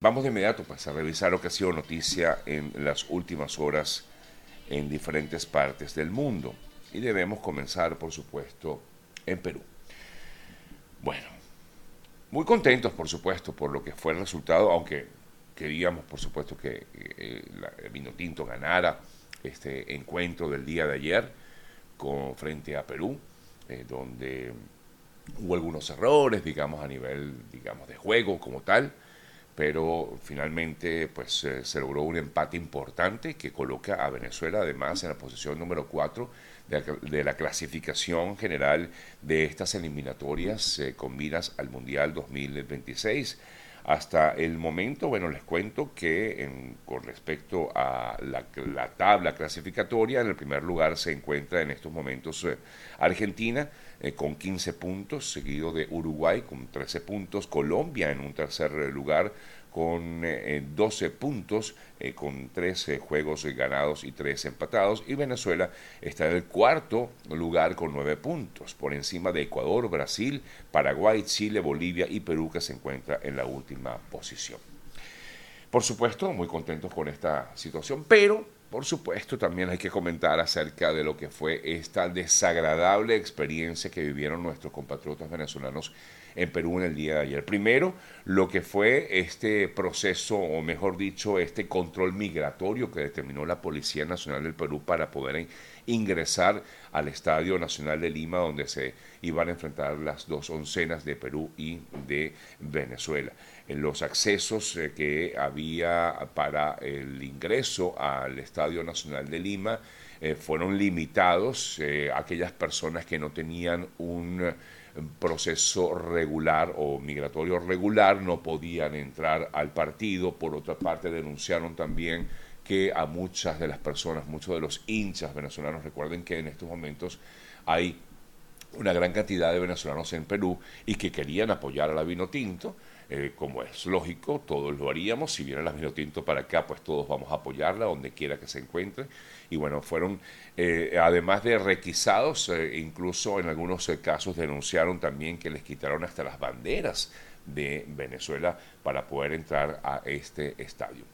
Vamos de inmediato pues, a revisar lo que ha sido noticia en las últimas horas en diferentes partes del mundo. Y debemos comenzar, por supuesto, en Perú. Bueno, muy contentos, por supuesto, por lo que fue el resultado, aunque queríamos, por supuesto, que eh, el vino tinto ganara este encuentro del día de ayer con, frente a Perú, eh, donde hubo algunos errores, digamos, a nivel, digamos, de juego como tal pero finalmente pues eh, se logró un empate importante que coloca a Venezuela además en la posición número 4 de, la clasificación general de estas eliminatorias eh, con miras al Mundial 2026. Hasta el momento, bueno, les cuento que con respecto a la, tabla clasificatoria, en el primer lugar se encuentra en estos momentos eh, Argentina, eh, con 15 puntos, seguido de Uruguay con 13 puntos, Colombia en un tercer lugar con 12 eh, puntos, eh, con 13 juegos ganados y 3 empatados, y Venezuela está en el cuarto lugar con 9 puntos, por encima de Ecuador, Brasil, Paraguay, Chile, Bolivia y Perú, que se encuentra en la última posición. Por supuesto, muy contentos con esta situación, pero por supuesto, también hay que comentar acerca de lo que fue esta desagradable experiencia que vivieron nuestros compatriotas venezolanos en Perú en el día de ayer. Primero, lo que fue este proceso, o mejor dicho, este control migratorio que determinó la Policía Nacional del Perú para poder ingresar al Estadio Nacional de Lima, donde se iban a enfrentar las dos oncenas de Perú y de Venezuela los accesos eh, que había para el ingreso al Estadio Nacional de Lima eh, fueron limitados. Eh, aquellas personas que no tenían un proceso regular o migratorio regular no podían entrar al partido. Por otra parte, denunciaron también que a muchas de las personas, muchos de los hinchas venezolanos, recuerden que en estos momentos hay una gran cantidad de venezolanos en Perú y que querían apoyar a la Vino Tinto, eh, como es lógico, todos lo haríamos. Si viene la Vino Tinto para acá, pues todos vamos a apoyarla donde quiera que se encuentre. Y bueno, fueron, eh, además de requisados, eh, incluso en algunos casos denunciaron también que les quitaron hasta las banderas de Venezuela para poder entrar a este estadio.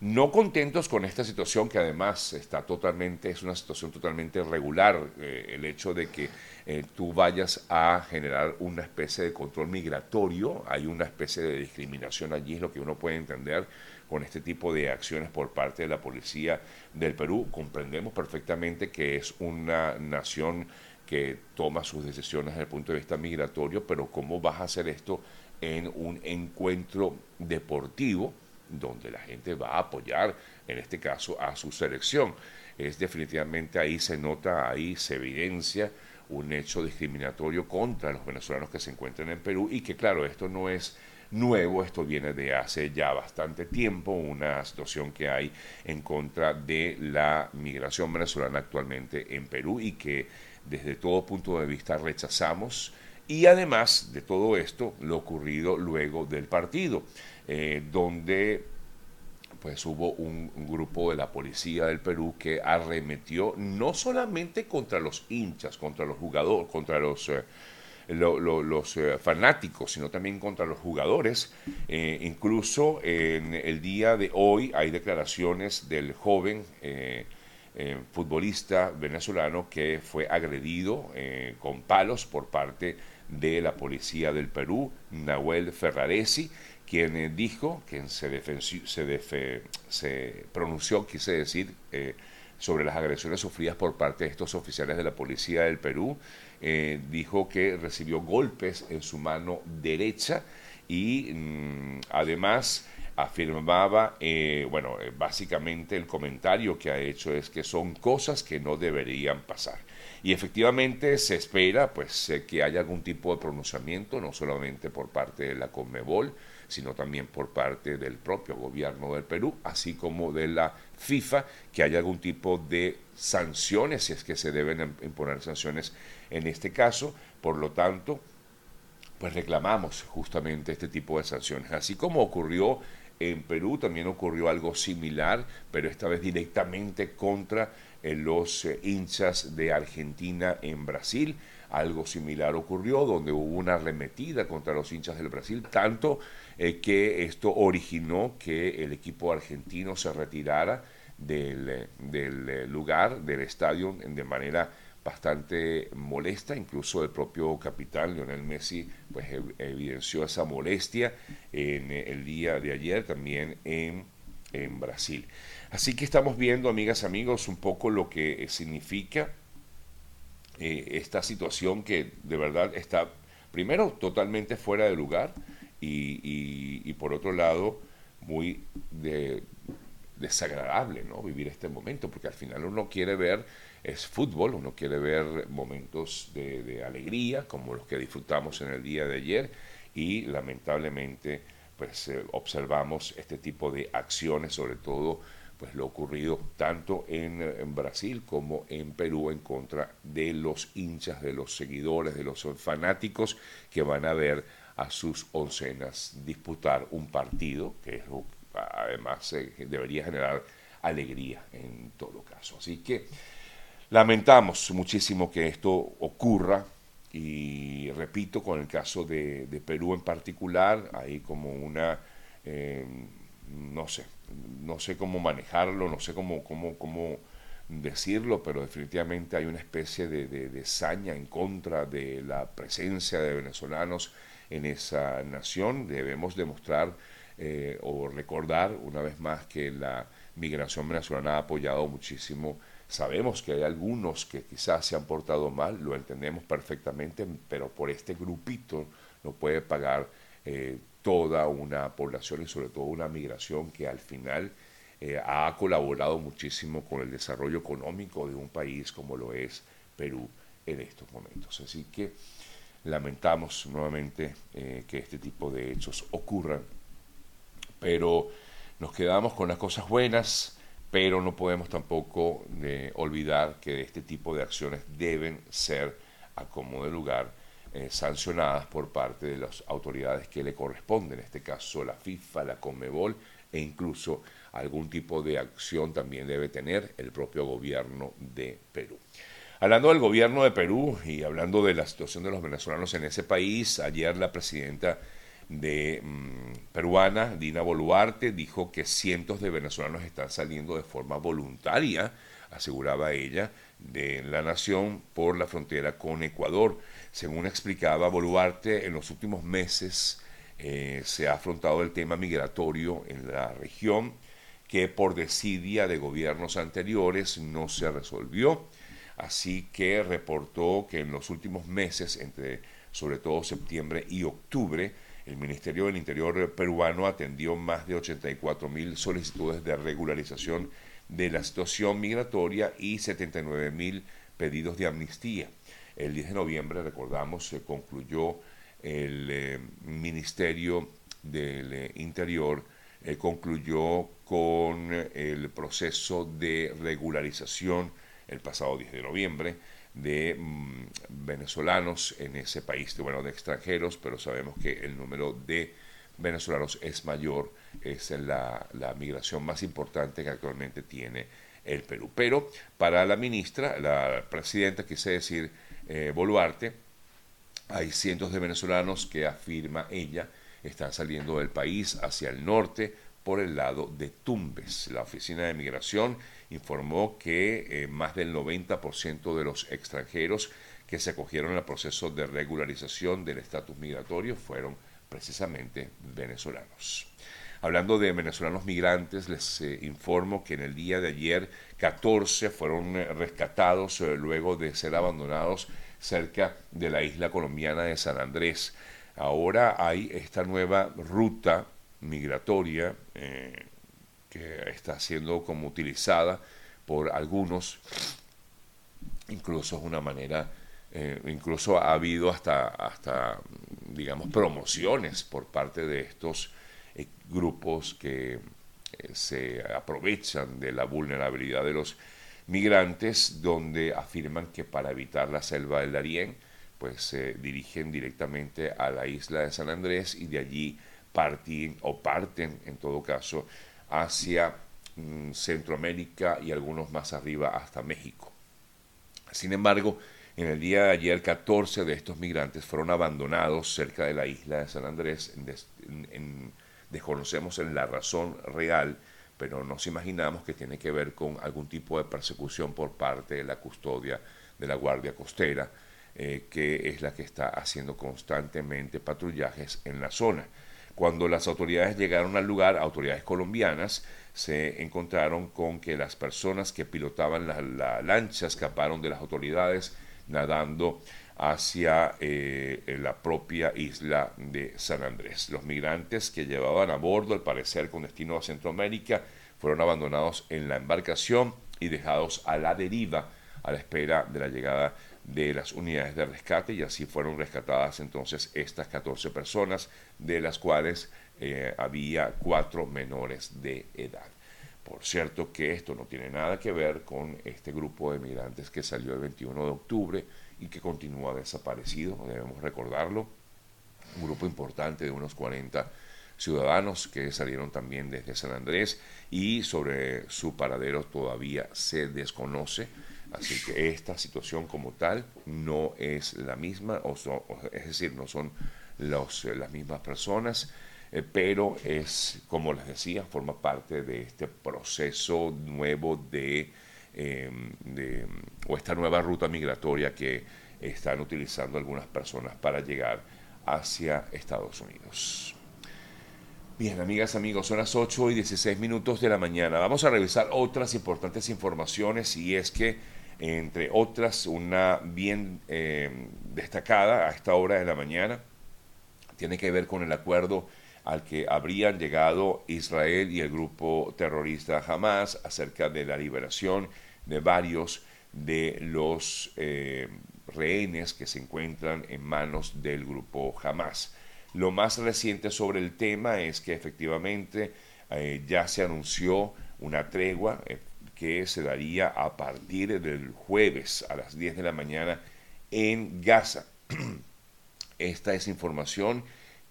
No contentos con esta situación que además está totalmente, es una situación totalmente irregular, eh, el hecho de que eh, tú vayas a generar una especie de control migratorio, hay una especie de discriminación allí, es lo que uno puede entender con este tipo de acciones por parte de la policía del Perú. Comprendemos perfectamente que es una nación que toma sus decisiones desde el punto de vista migratorio, pero ¿cómo vas a hacer esto en un encuentro deportivo? Donde la gente va a apoyar, en este caso, a su selección. Es definitivamente ahí se nota, ahí se evidencia un hecho discriminatorio contra los venezolanos que se encuentran en Perú y que claro, esto no es nuevo, esto viene de hace ya bastante tiempo, una situación que hay en contra de la migración venezolana actualmente en Perú y que desde todo punto de vista rechazamos y además de todo esto lo ocurrido luego del partido. Eh, donde pues hubo un, grupo de la policía del Perú que arremetió no solamente contra los hinchas, contra los jugadores, contra los, eh, eh, fanáticos, sino también contra los jugadores. incluso en el día de hoy hay declaraciones del joven futbolista venezolano que fue agredido con palos por parte de la policía del Perú, Nahuel Ferraresi, quien eh, dijo, quien se, se, se pronunció, quise decir, eh, sobre las agresiones sufridas por parte de estos oficiales de la policía del Perú, eh, dijo que recibió golpes en su mano derecha y mm, además afirmaba, bueno, básicamente el comentario que ha hecho es que son cosas que no deberían pasar. Y efectivamente se espera pues que haya algún tipo de pronunciamiento, no solamente por parte de la Conmebol, sino también por parte del propio gobierno del Perú, así como de la FIFA, que haya algún tipo de sanciones, si es que se deben imponer sanciones en este caso. Por lo tanto, pues reclamamos justamente este tipo de sanciones. Así como ocurrió en Perú, también ocurrió algo similar, pero esta vez directamente contra eh, los eh, hinchas de Argentina en Brasil. algo similar ocurrió, donde hubo una arremetida contra los hinchas del Brasil, tanto eh, que esto originó que el equipo argentino se retirara del, del lugar, del estadio, de manera bastante molesta, incluso el propio capitán Lionel Messi pues evidenció esa molestia en el día de ayer también en, en Brasil. Así que estamos viendo, amigas, amigos, un poco lo que significa eh, esta situación que de verdad está, primero, totalmente fuera de lugar y, por otro lado, muy de, desagradable, ¿no? Vivir este momento, porque al final uno quiere ver es fútbol, uno quiere ver momentos de, alegría como los que disfrutamos en el día de ayer y lamentablemente pues eh, observamos este tipo de acciones, sobre todo pues lo ocurrido tanto en, Brasil como en Perú en contra de los hinchas, de los seguidores, de los fanáticos que van a ver a sus oncenas disputar un partido que además eh, debería generar alegría en todo caso. Así que Lamentamos muchísimo que esto ocurra y repito, con el caso de, Perú en particular, hay como una, eh, no sé, no sé cómo manejarlo, no sé cómo, cómo, cómo decirlo, pero definitivamente hay una especie de, de, saña en contra de la presencia de venezolanos en esa nación. Debemos demostrar eh, o recordar una vez más que la migración venezolana ha apoyado muchísimo Sabemos que hay algunos que quizás se han portado mal, lo entendemos perfectamente, pero por este grupito no puede pagar eh, toda una población y sobre todo una migración que al final eh, ha colaborado muchísimo con el desarrollo económico de un país como lo es Perú en estos momentos. Así que lamentamos nuevamente eh, que este tipo de hechos ocurran, pero nos quedamos con las cosas buenas pero no podemos tampoco eh, olvidar que este tipo de acciones deben ser, a como lugar, eh, sancionadas por parte de las autoridades que le corresponden, en este caso la FIFA, la Conmebol e incluso algún tipo de acción también debe tener el propio gobierno de Perú. Hablando del gobierno de Perú y hablando de la situación de los venezolanos en ese país, ayer la presidenta de mm, peruana, Dina Boluarte, dijo que cientos de venezolanos están saliendo de forma voluntaria, aseguraba ella, de la nación por la frontera con Ecuador. Según explicaba Boluarte, en los últimos meses eh, se ha afrontado el tema migratorio en la región, que por desidia de gobiernos anteriores no se resolvió. Así que reportó que en los últimos meses, entre sobre todo septiembre y octubre, el Ministerio del Interior peruano atendió más de 84 mil solicitudes de regularización de la situación migratoria y 79 mil pedidos de amnistía. El 10 de noviembre, recordamos, se concluyó el eh, Ministerio del eh, Interior, eh, concluyó con el proceso de regularización el pasado 10 de noviembre de mm, venezolanos en ese país, bueno, de extranjeros, pero sabemos que el número de venezolanos es mayor, es la, la migración más importante que actualmente tiene el Perú. Pero para la ministra, la presidenta, quise decir, eh, Boluarte, hay cientos de venezolanos que afirma ella están saliendo del país hacia el norte por el lado de Tumbes. La Oficina de Migración informó que eh, más del 90% de los extranjeros que se acogieron al proceso de regularización del estatus migratorio fueron precisamente venezolanos. Hablando de venezolanos migrantes, les eh, informo que en el día de ayer 14 fueron eh, rescatados luego de ser abandonados cerca de la isla colombiana de San Andrés. Ahora hay esta nueva ruta migratoria que está siendo como utilizada por algunos, incluso es una manera, eh, incluso ha habido hasta, hasta, digamos, promociones por parte de estos eh, grupos que eh, se aprovechan de la vulnerabilidad de los migrantes, donde afirman que para evitar la selva del Darién, pues se dirigen directamente a la isla de San Andrés y de allí parten o parten, en todo caso, hacia mm, Centroamérica y algunos más arriba hasta México. Sin embargo, En el día de ayer, 14 de estos migrantes fueron abandonados cerca de la isla de San Andrés. desconocemos en la razón real, pero nos imaginamos que tiene que ver con algún tipo de persecución por parte de la custodia de la Guardia Costera, eh, que es la que está haciendo constantemente patrullajes en la zona. Cuando las autoridades llegaron al lugar, autoridades colombianas, se encontraron con que las personas que pilotaban la, lancha escaparon de las autoridades nadando hacia eh, la propia isla de San Andrés. Los migrantes que llevaban a bordo, al parecer con destino a Centroamérica, fueron abandonados en la embarcación y dejados a la deriva a la espera de la llegada de las unidades de rescate y así fueron rescatadas entonces estas 14 personas, de las cuales eh, había cuatro menores de edad. Por cierto que esto no tiene nada que ver con este grupo de migrantes que salió el 21 de octubre y que continúa desaparecido, debemos recordarlo, un grupo importante de unos 40 ciudadanos que salieron también desde San Andrés y sobre su paradero todavía se desconoce. Así que esta situación como tal no es la misma, o es decir, no son los, las mismas personas, eh, pero es, como les decía, forma parte de este proceso nuevo de, em, de, o esta nueva ruta migratoria que están utilizando algunas personas para llegar hacia Estados Unidos. Bien, amigas, amigos, son las 8 y 16 minutos de la mañana. Vamos a revisar otras importantes informaciones y es que entre otras, una bien eh, destacada a esta hora de la mañana, tiene que ver con el acuerdo al que habrían llegado Israel y el grupo terrorista Hamas acerca de la liberación de varios de los eh, rehenes que se encuentran en manos del grupo Hamas. Lo más reciente sobre el tema es que efectivamente eh, ya se anunció una tregua, que se daría a partir del jueves a las 10 de la mañana en Gaza. Esta es información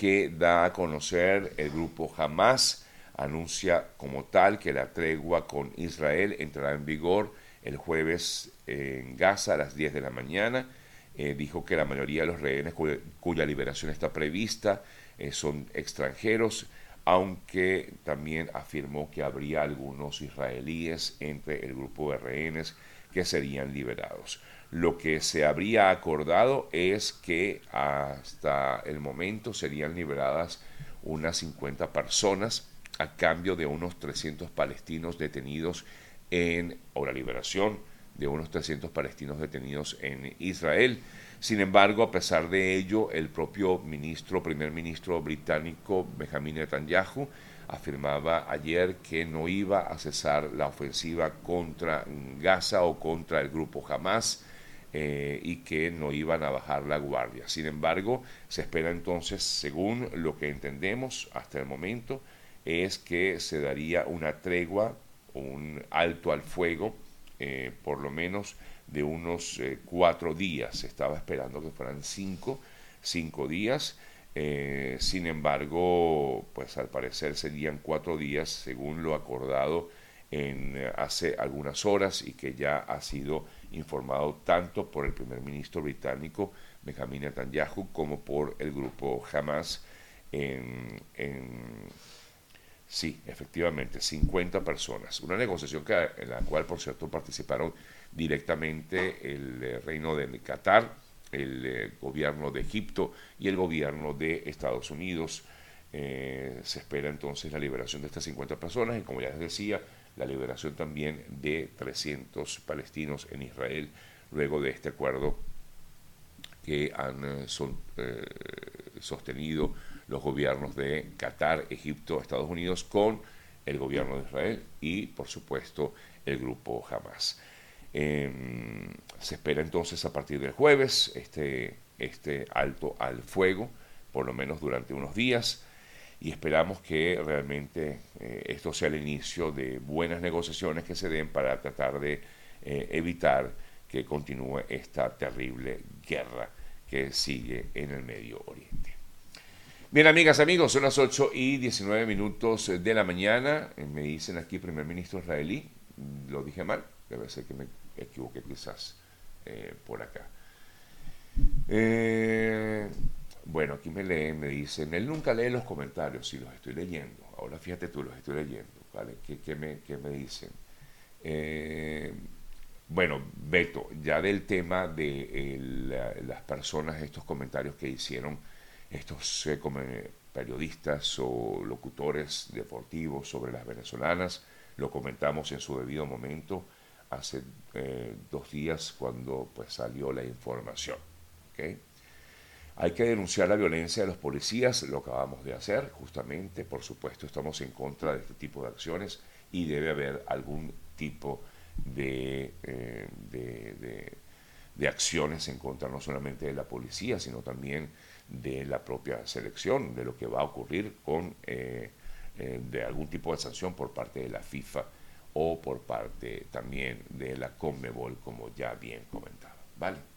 que da a conocer el grupo Hamas, anuncia como tal que la tregua con Israel entrará en vigor el jueves en Gaza a las 10 de la mañana. Eh, dijo que la mayoría de los rehenes cuya, liberación está prevista eh, son extranjeros aunque también afirmó que habría algunos israelíes entre el grupo de rehenes que serían liberados. Lo que se habría acordado es que hasta el momento serían liberadas unas 50 personas a cambio de unos 300 palestinos detenidos en, o la liberación de unos 300 palestinos detenidos en Israel. Sin embargo, a pesar de ello, el propio ministro, primer ministro británico Benjamin Netanyahu afirmaba ayer que no iba a cesar la ofensiva contra Gaza o contra el grupo Hamas eh, y que no iban a bajar la guardia. Sin embargo, se espera entonces, según lo que entendemos hasta el momento, es que se daría una tregua, un alto al fuego, eh, por lo menos de unos eh, cuatro días. estaba esperando que fueran cinco, cinco días. Sin embargo, pues al parecer serían cuatro días según lo acordado en eh, hace algunas horas y que ya ha sido informado tanto por el primer ministro británico Benjamin Netanyahu como por el grupo Hamas en, en sí, efectivamente, 50 personas. Una negociación que, en la cual, por cierto, participaron directamente el eh, reino de Qatar, el eh, gobierno de Egipto y el gobierno de Estados Unidos. Se espera entonces la liberación de estas 50 personas y como ya les decía, la liberación también de 300 palestinos en Israel luego de este acuerdo que han sostenido los gobiernos de Qatar, Egipto, Estados Unidos con el gobierno de Israel y por supuesto el grupo Hamas. Em, se espera entonces a partir del jueves este, este alto al fuego, por lo menos durante unos días, y esperamos que realmente eh, esto sea el inicio de buenas negociaciones que se den para tratar de eh, evitar que continúe esta terrible guerra que sigue en el Medio Oriente. Bien, amigas, amigos, son las 8 y 19 minutos de la mañana. Eh, me dicen aquí primer ministro israelí, lo dije mal, debe ser que me equivoqué quizás por acá. Eh, bueno, aquí me leen, me dicen, él nunca lee los comentarios, sí los estoy leyendo. Ahora fíjate tú, los estoy leyendo, ¿vale? ¿Qué, me, me, dicen? Eh, bueno, Beto, ya del tema de las personas, estos comentarios que hicieron estos eh, periodistas o locutores deportivos sobre las venezolanas, lo comentamos en su debido momento hace eh, dos días cuando pues salió la información. Hay que denunciar la violencia de los policías, lo acabamos de hacer, justamente, por supuesto, estamos en contra de este tipo de acciones y debe haber algún tipo de, eh, de, acciones en contra no solamente de la policía, sino también de la propia selección, de lo que va a ocurrir con eh, eh, de algún tipo de sanción por parte de la FIFA o por parte también de la Conmebol, como ya bien comentaba. ¿Vale?